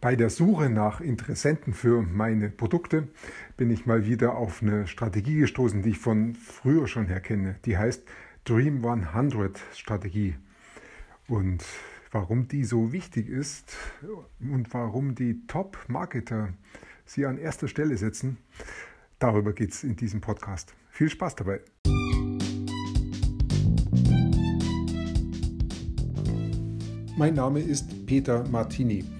Bei der Suche nach Interessenten für meine Produkte bin ich mal wieder auf eine Strategie gestoßen, die ich von früher schon her kenne. Die heißt Dream 100 Strategie. Und warum die so wichtig ist und warum die Top-Marketer sie an erster Stelle setzen, darüber geht es in diesem Podcast. Viel Spaß dabei! Mein Name ist Peter Martini.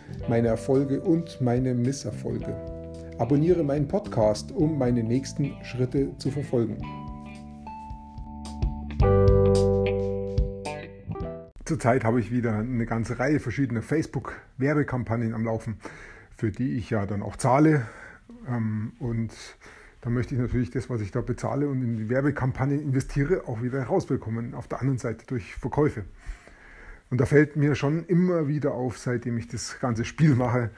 meine Erfolge und meine Misserfolge. Abonniere meinen Podcast, um meine nächsten Schritte zu verfolgen. Zurzeit habe ich wieder eine ganze Reihe verschiedener Facebook-Werbekampagnen am Laufen, für die ich ja dann auch zahle. Ähm, und da möchte ich natürlich das, was ich da bezahle und in die Werbekampagnen investiere, auch wieder herausbekommen. Auf der anderen Seite durch Verkäufe. Und da fällt mir schon immer wieder auf, seitdem ich das ganze Spiel mache,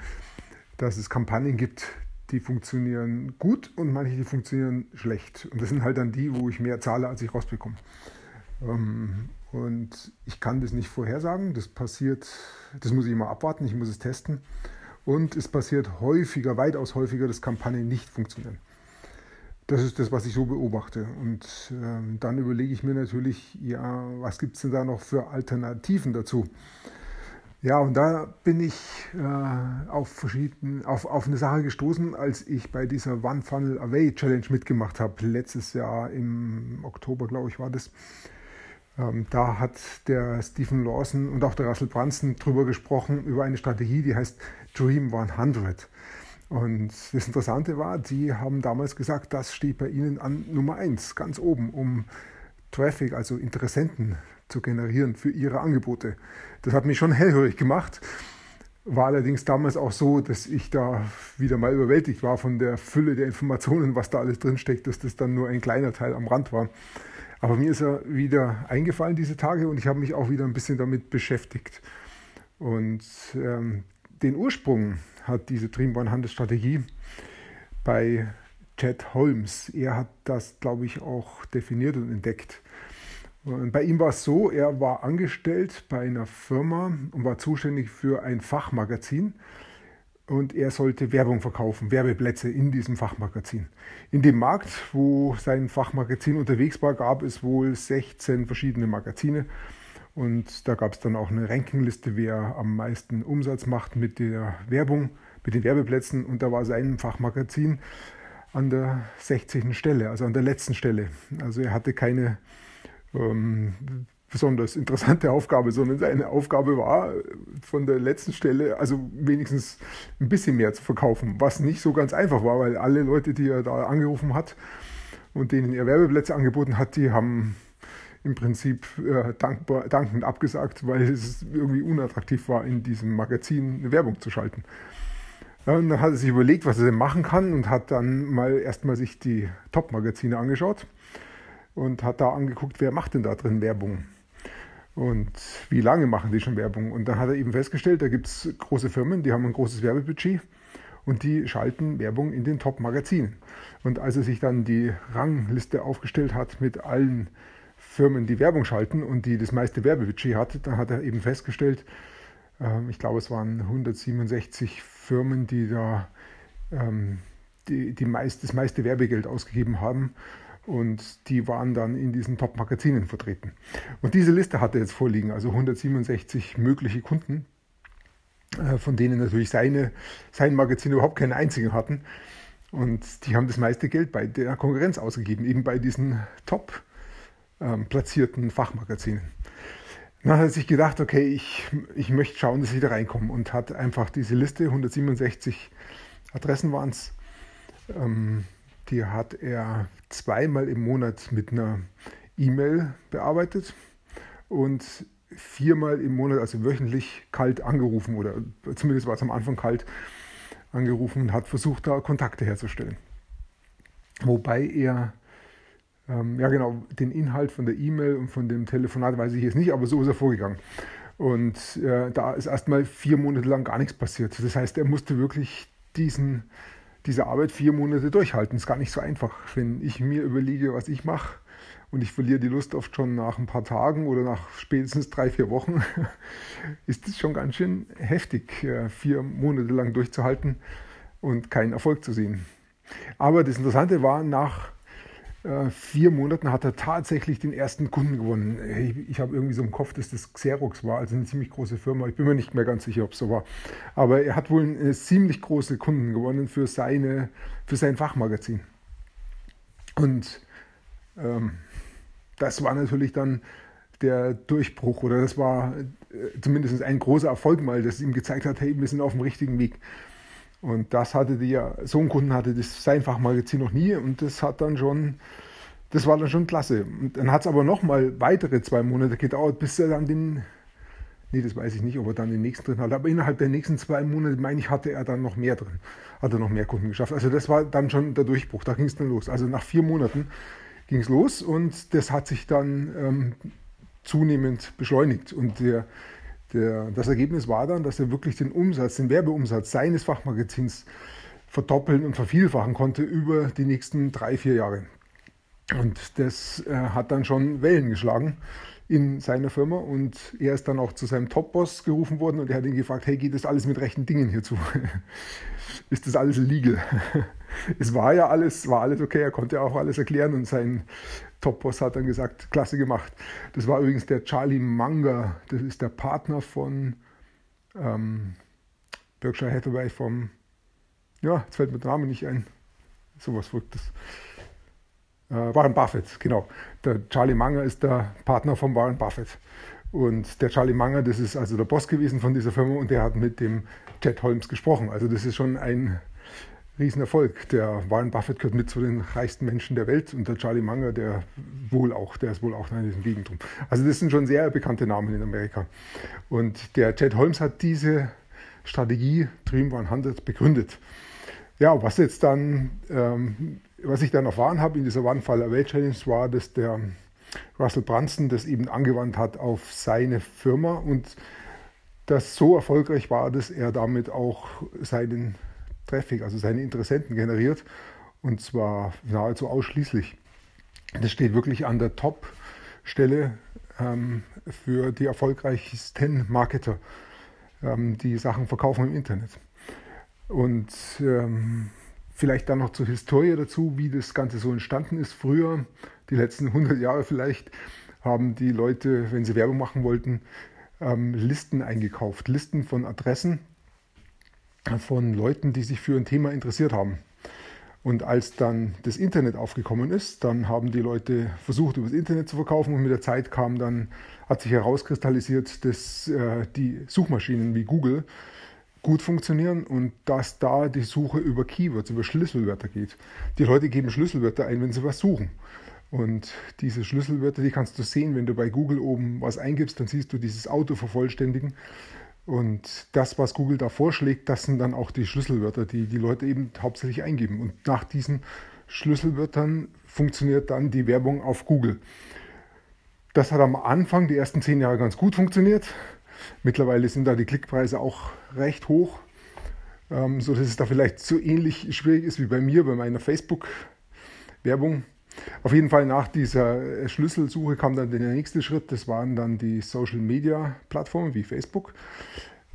dass es Kampagnen gibt, die funktionieren gut und manche, die funktionieren schlecht. Und das sind halt dann die, wo ich mehr zahle, als ich rausbekomme. Ähm, und ich kann das nicht vorhersagen. Das passiert, das muss ich immer abwarten, ich muss es testen. Und es passiert häufiger, weitaus häufiger, dass Kampagnen nicht funktionieren. Das ist das, was ich so beobachte. Und äh, dann überlege ich mir natürlich, ja, was gibt es denn da noch für Alternativen dazu? Ja, und da bin ich äh, auf, verschieden, auf, auf eine Sache gestoßen, als ich bei dieser One Funnel Away Challenge mitgemacht habe. Letztes Jahr im Oktober, glaube ich, war das. Ähm, da hat der Stephen Lawson und auch der Russell Brunson drüber gesprochen, über eine Strategie, die heißt Dream 100. Und das Interessante war, die haben damals gesagt, das steht bei ihnen an Nummer 1, ganz oben, um Traffic, also Interessenten zu generieren für ihre Angebote. Das hat mich schon hellhörig gemacht. War allerdings damals auch so, dass ich da wieder mal überwältigt war von der Fülle der Informationen, was da alles drinsteckt, dass das dann nur ein kleiner Teil am Rand war. Aber mir ist er wieder eingefallen diese Tage und ich habe mich auch wieder ein bisschen damit beschäftigt. Und ähm, den Ursprung hat diese Dreamborn-Handelsstrategie bei Chad Holmes. Er hat das, glaube ich, auch definiert und entdeckt. Und bei ihm war es so, er war angestellt bei einer Firma und war zuständig für ein Fachmagazin und er sollte Werbung verkaufen, Werbeplätze in diesem Fachmagazin. In dem Markt, wo sein Fachmagazin unterwegs war, gab es wohl 16 verschiedene Magazine und da gab es dann auch eine Rankingliste, wer am meisten Umsatz macht mit der Werbung, mit den Werbeplätzen. Und da war sein Fachmagazin an der 60. Stelle, also an der letzten Stelle. Also er hatte keine ähm, besonders interessante Aufgabe, sondern seine Aufgabe war, von der letzten Stelle, also wenigstens ein bisschen mehr zu verkaufen, was nicht so ganz einfach war, weil alle Leute, die er da angerufen hat und denen er Werbeplätze angeboten hat, die haben im Prinzip äh, dankbar, dankend abgesagt, weil es irgendwie unattraktiv war, in diesem Magazin eine Werbung zu schalten. Und dann hat er sich überlegt, was er denn machen kann und hat dann mal erstmal sich die Top-Magazine angeschaut und hat da angeguckt, wer macht denn da drin Werbung und wie lange machen die schon Werbung. Und dann hat er eben festgestellt, da gibt es große Firmen, die haben ein großes Werbebudget und die schalten Werbung in den Top-Magazinen. Und als er sich dann die Rangliste aufgestellt hat mit allen Firmen, die Werbung schalten und die das meiste Werbebudget hat, dann hat er eben festgestellt, äh, ich glaube, es waren 167 Firmen, die da ähm, die, die meist, das meiste Werbegeld ausgegeben haben. Und die waren dann in diesen Top-Magazinen vertreten. Und diese Liste hat er jetzt vorliegen, also 167 mögliche Kunden, äh, von denen natürlich seine, sein Magazin überhaupt keinen einzigen hatten. Und die haben das meiste Geld bei der Konkurrenz ausgegeben, eben bei diesen Top-Magazinen ähm, platzierten Fachmagazinen. Dann hat er sich gedacht, okay, ich, ich möchte schauen, dass ich da reinkomme und hat einfach diese Liste, 167 Adressen waren es, ähm, die hat er zweimal im Monat mit einer E-Mail bearbeitet und viermal im Monat, also wöchentlich, kalt angerufen oder zumindest war es am Anfang kalt, angerufen und hat versucht, da Kontakte herzustellen. Wobei er, ähm, ja genau, den Inhalt von der E-Mail und von dem Telefonat weiß ich jetzt nicht, aber so ist er vorgegangen. Und äh, da ist erstmal vier Monate lang gar nichts passiert. Das heißt, er musste wirklich diesen, diese Arbeit vier Monate durchhalten. Ist gar nicht so einfach. Wenn ich mir überlege, was ich mache und ich verliere die Lust oft schon nach ein paar Tagen oder nach spätestens drei, vier Wochen, ist das schon ganz schön heftig, äh, vier Monate lang durchzuhalten und keinen Erfolg zu sehen. Aber das Interessante war, nach vier Monaten hat er tatsächlich den ersten Kunden gewonnen. Ich, ich habe irgendwie so im Kopf, dass das Xerox war, also eine ziemlich große Firma. Ich bin mir nicht mehr ganz sicher, ob es so war. Aber er hat wohl eine ziemlich große Kunden gewonnen für, seine, für sein Fachmagazin. Und ähm, das war natürlich dann der Durchbruch oder das war äh, zumindest ein großer Erfolg mal, das ihm gezeigt hat, hey, wir sind auf dem richtigen Weg. Und das hatte die ja, so einen Kunden hatte das sein Fachmagazin noch nie und das hat dann schon, das war dann schon klasse. Und dann hat es aber nochmal weitere zwei Monate gedauert, bis er dann den, nee, das weiß ich nicht, ob er dann den nächsten drin hatte, aber innerhalb der nächsten zwei Monate, meine ich, hatte er dann noch mehr drin, hat er noch mehr Kunden geschafft. Also das war dann schon der Durchbruch, da ging es dann los. Also nach vier Monaten ging es los und das hat sich dann ähm, zunehmend beschleunigt und der der, das Ergebnis war dann, dass er wirklich den Umsatz, den Werbeumsatz seines Fachmagazins verdoppeln und vervielfachen konnte über die nächsten drei, vier Jahre. Und das äh, hat dann schon Wellen geschlagen in seiner Firma und er ist dann auch zu seinem Top-Boss gerufen worden und er hat ihn gefragt, hey, geht das alles mit rechten Dingen hier zu? ist das alles legal? es war ja alles, war alles okay, er konnte auch alles erklären und sein Top-Boss hat dann gesagt, klasse gemacht. Das war übrigens der Charlie Munger, das ist der Partner von ähm, Berkshire Hathaway vom, ja, jetzt fällt mir der Name nicht ein, sowas Verrücktes. Äh, Warren Buffett, genau. Der Charlie Munger ist der Partner von Warren Buffett. Und der Charlie Munger, das ist also der Boss gewesen von dieser Firma und der hat mit dem Ted Holmes gesprochen. Also das ist schon ein Riesenerfolg. Der Warren Buffett gehört mit zu den reichsten Menschen der Welt und der Charlie Munger, der wohl auch, der ist wohl auch in diesem Gegentum. Also das sind schon sehr bekannte Namen in Amerika. Und der Ted Holmes hat diese Strategie Dream 100 begründet. Ja, was jetzt dann, ähm, was ich dann erfahren habe in dieser One-Faller Welt Challenge war, dass der Russell Brunson das eben angewandt hat auf seine Firma und das so erfolgreich war, dass er damit auch seinen Traffic, also seine Interessenten generiert und zwar nahezu ausschließlich. Das steht wirklich an der Top-Stelle ähm, für die erfolgreichsten Marketer, ähm, die Sachen verkaufen im Internet. Und ähm, vielleicht dann noch zur Historie dazu, wie das Ganze so entstanden ist. Früher, die letzten 100 Jahre vielleicht, haben die Leute, wenn sie Werbung machen wollten, ähm, Listen eingekauft, Listen von Adressen von Leuten, die sich für ein Thema interessiert haben. Und als dann das Internet aufgekommen ist, dann haben die Leute versucht, über das Internet zu verkaufen und mit der Zeit kam dann, hat sich herauskristallisiert, dass äh, die Suchmaschinen wie Google gut funktionieren und dass da die Suche über Keywords, über Schlüsselwörter geht. Die Leute geben Schlüsselwörter ein, wenn sie was suchen. Und diese Schlüsselwörter, die kannst du sehen, wenn du bei Google oben was eingibst, dann siehst du dieses Auto vervollständigen. Und das, was Google da vorschlägt, das sind dann auch die Schlüsselwörter, die die Leute eben hauptsächlich eingeben. Und nach diesen Schlüsselwörtern funktioniert dann die Werbung auf Google. Das hat am Anfang, die ersten zehn Jahre, ganz gut funktioniert. Mittlerweile sind da die Klickpreise auch recht hoch, ähm, sodass es da vielleicht so ähnlich schwierig ist wie bei mir bei meiner Facebook-Werbung. Auf jeden Fall nach dieser Schlüsselsuche kam dann der nächste Schritt, das waren dann die Social-Media-Plattformen wie Facebook.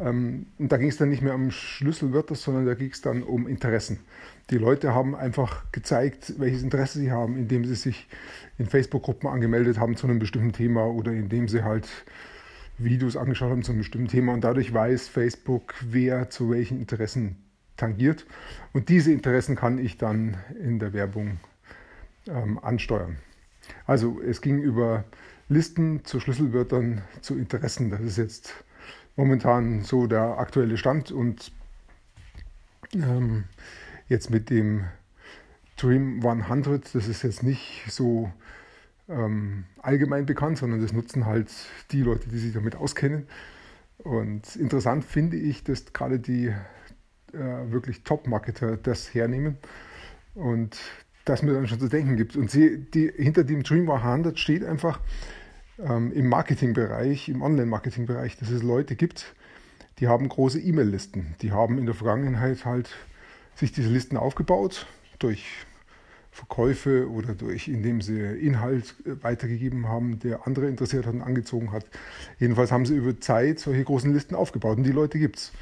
Ähm, und da ging es dann nicht mehr um Schlüsselwörter, sondern da ging es dann um Interessen. Die Leute haben einfach gezeigt, welches Interesse sie haben, indem sie sich in Facebook-Gruppen angemeldet haben zu einem bestimmten Thema oder indem sie halt Videos angeschaut haben zu einem bestimmten Thema. Und dadurch weiß Facebook, wer zu welchen Interessen tangiert. Und diese Interessen kann ich dann in der Werbung ähm, ansteuern. Also es ging über Listen zu Schlüsselwörtern zu Interessen. Das ist jetzt momentan so der aktuelle Stand und ähm, jetzt mit dem Dream 100, das ist jetzt nicht so ähm, allgemein bekannt, sondern das nutzen halt die Leute, die sich damit auskennen. Und interessant finde ich, dass gerade die äh, wirklich Top-Marketer das hernehmen und das mir dann schon zu denken gibt. Und sie, die, hinter dem Dreamweaver 100 steht einfach ähm, im Marketingbereich, im Online-Marketing-Bereich, dass es Leute gibt, die haben große E-Mail-Listen. Die haben in der Vergangenheit halt sich diese Listen aufgebaut durch Verkäufe oder durch, indem sie Inhalt äh, weitergegeben haben, der andere interessiert hat und angezogen hat. Jedenfalls haben sie über Zeit solche großen Listen aufgebaut und die Leute gibt es.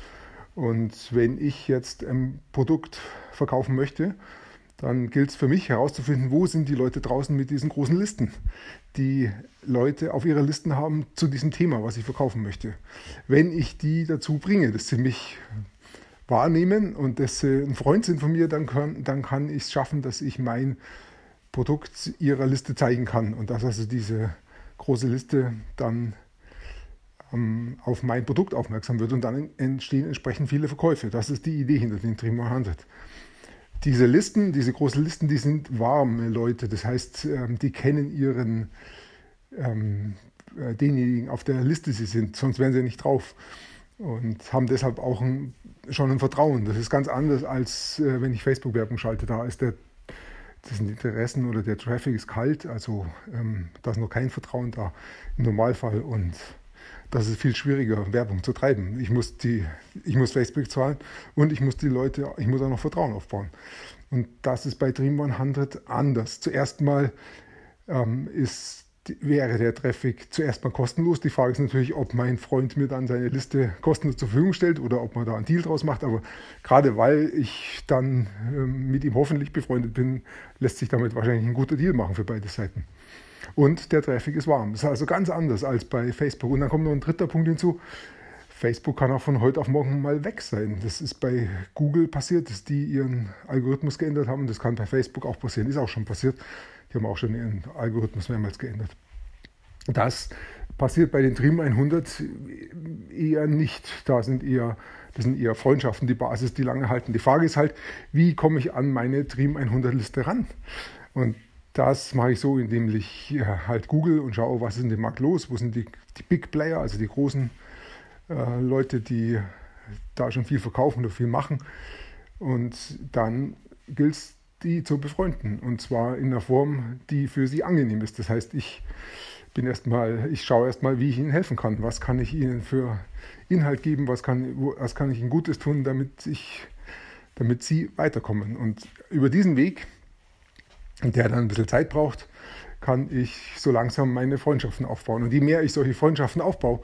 Und wenn ich jetzt ein Produkt verkaufen möchte, dann gilt es für mich herauszufinden, wo sind die Leute draußen mit diesen großen Listen, die Leute auf ihrer Listen haben zu diesem Thema, was ich verkaufen möchte. Wenn ich die dazu bringe, dass sie mich wahrnehmen und dass sie ein Freund sind von mir, dann kann, dann kann ich es schaffen, dass ich mein Produkt ihrer Liste zeigen kann und dass also diese große Liste dann ähm, auf mein Produkt aufmerksam wird und dann entstehen entsprechend viele Verkäufe. Das ist die Idee hinter den Dream 100 diese Listen, diese großen Listen, die sind warme Leute. Das heißt, ähm, die kennen ihren, ähm, äh, denjenigen auf der Liste sie sind, sonst wären sie nicht drauf. Und haben deshalb auch ein, schon ein Vertrauen. Das ist ganz anders, als äh, wenn ich Facebook-Werbung schalte. Da ist der, das sind Interessen oder der Traffic ist kalt, also ähm, da ist noch kein Vertrauen da im Normalfall. Und das ist viel schwieriger, Werbung zu treiben. Ich muss, die, ich muss Facebook zahlen und ich muss die Leute, ich muss auch noch Vertrauen aufbauen. Und das ist bei Dream 100 anders. Zuerst mal ähm, ist, wäre der Traffic zuerst mal kostenlos. Die Frage ist natürlich, ob mein Freund mir dann seine Liste kostenlos zur Verfügung stellt oder ob man da einen Deal draus macht. Aber gerade weil ich dann ähm, mit ihm hoffentlich befreundet bin, lässt sich damit wahrscheinlich ein guter Deal machen für beide Seiten. Und der Traffic ist warm. Das ist also ganz anders als bei Facebook. Und dann kommt noch ein dritter Punkt hinzu. Facebook kann auch von heute auf morgen mal weg sein. Das ist bei Google passiert, dass die ihren Algorithmus geändert haben. Das kann bei Facebook auch passieren, ist auch schon passiert. Die haben auch schon ihren Algorithmus mehrmals geändert. Das passiert bei den Dream 100 eher nicht. Da sind eher, das sind eher Freundschaften, die Basis, die lange halten. Die Frage ist halt, wie komme ich an meine Dream 100 Liste ran? Und das mache ich so, indem ich halt google und schaue, was ist in dem Markt los, wo sind die, die Big Player, also die großen äh, Leute, die da schon viel verkaufen oder viel machen. Und dann gilt es, die zu befreunden. Und zwar in einer Form, die für sie angenehm ist. Das heißt, ich bin erstmal, ich schaue erstmal, wie ich ihnen helfen kann. Was kann ich ihnen für Inhalt geben, was kann, was kann ich ihnen Gutes tun, damit ich, damit sie weiterkommen. Und über diesen Weg der dann ein bisschen Zeit braucht, kann ich so langsam meine Freundschaften aufbauen. Und je mehr ich solche Freundschaften aufbaue,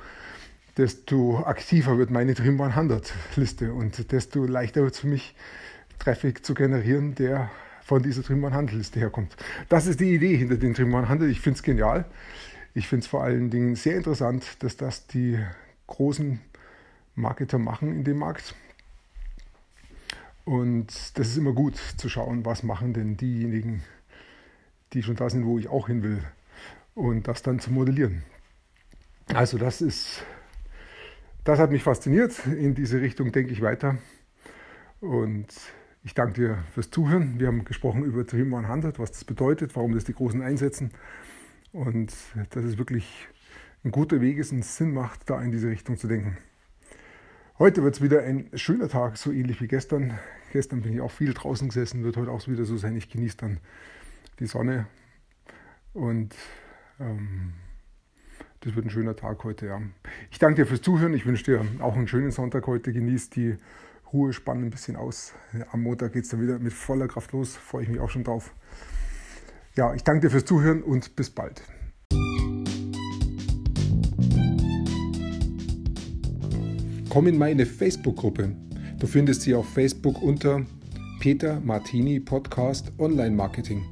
desto aktiver wird meine Dream 100 Liste und desto leichter wird es für mich, Traffic zu generieren, der von dieser Dream 100 Liste herkommt. Das ist die Idee hinter den Dream 100. Ich finde es genial. Ich finde es vor allen Dingen sehr interessant, dass das die großen Marketer machen in dem Markt. Und das ist immer gut zu schauen, was machen denn diejenigen, die schon da sind, wo ich auch hin will. Und das dann zu modellieren. Also das ist, das hat mich fasziniert. In diese Richtung denke ich weiter. Und ich danke dir fürs Zuhören. Wir haben gesprochen über Dream 100, was das bedeutet, warum das die Großen einsetzen. Und dass es wirklich ein guter Weg ist und Sinn macht, da in diese Richtung zu denken. Heute wird es wieder ein schöner Tag, so ähnlich wie gestern. Gestern bin ich auch viel draußen gesessen, wird heute auch wieder so sein. Ich genieße dann die Sonne. Und ähm, das wird ein schöner Tag heute, ja. Ich danke dir fürs Zuhören. Ich wünsche dir auch einen schönen Sonntag heute. Genieß die Ruhe, spann ein bisschen aus. Am Montag geht es dann wieder mit voller Kraft los. Freue ich mich auch schon drauf. Ja, ich danke dir fürs Zuhören und bis bald. Komm in meine Facebook-Gruppe. Du findest sie auf Facebook unter Peter Martini Podcast Online Marketing.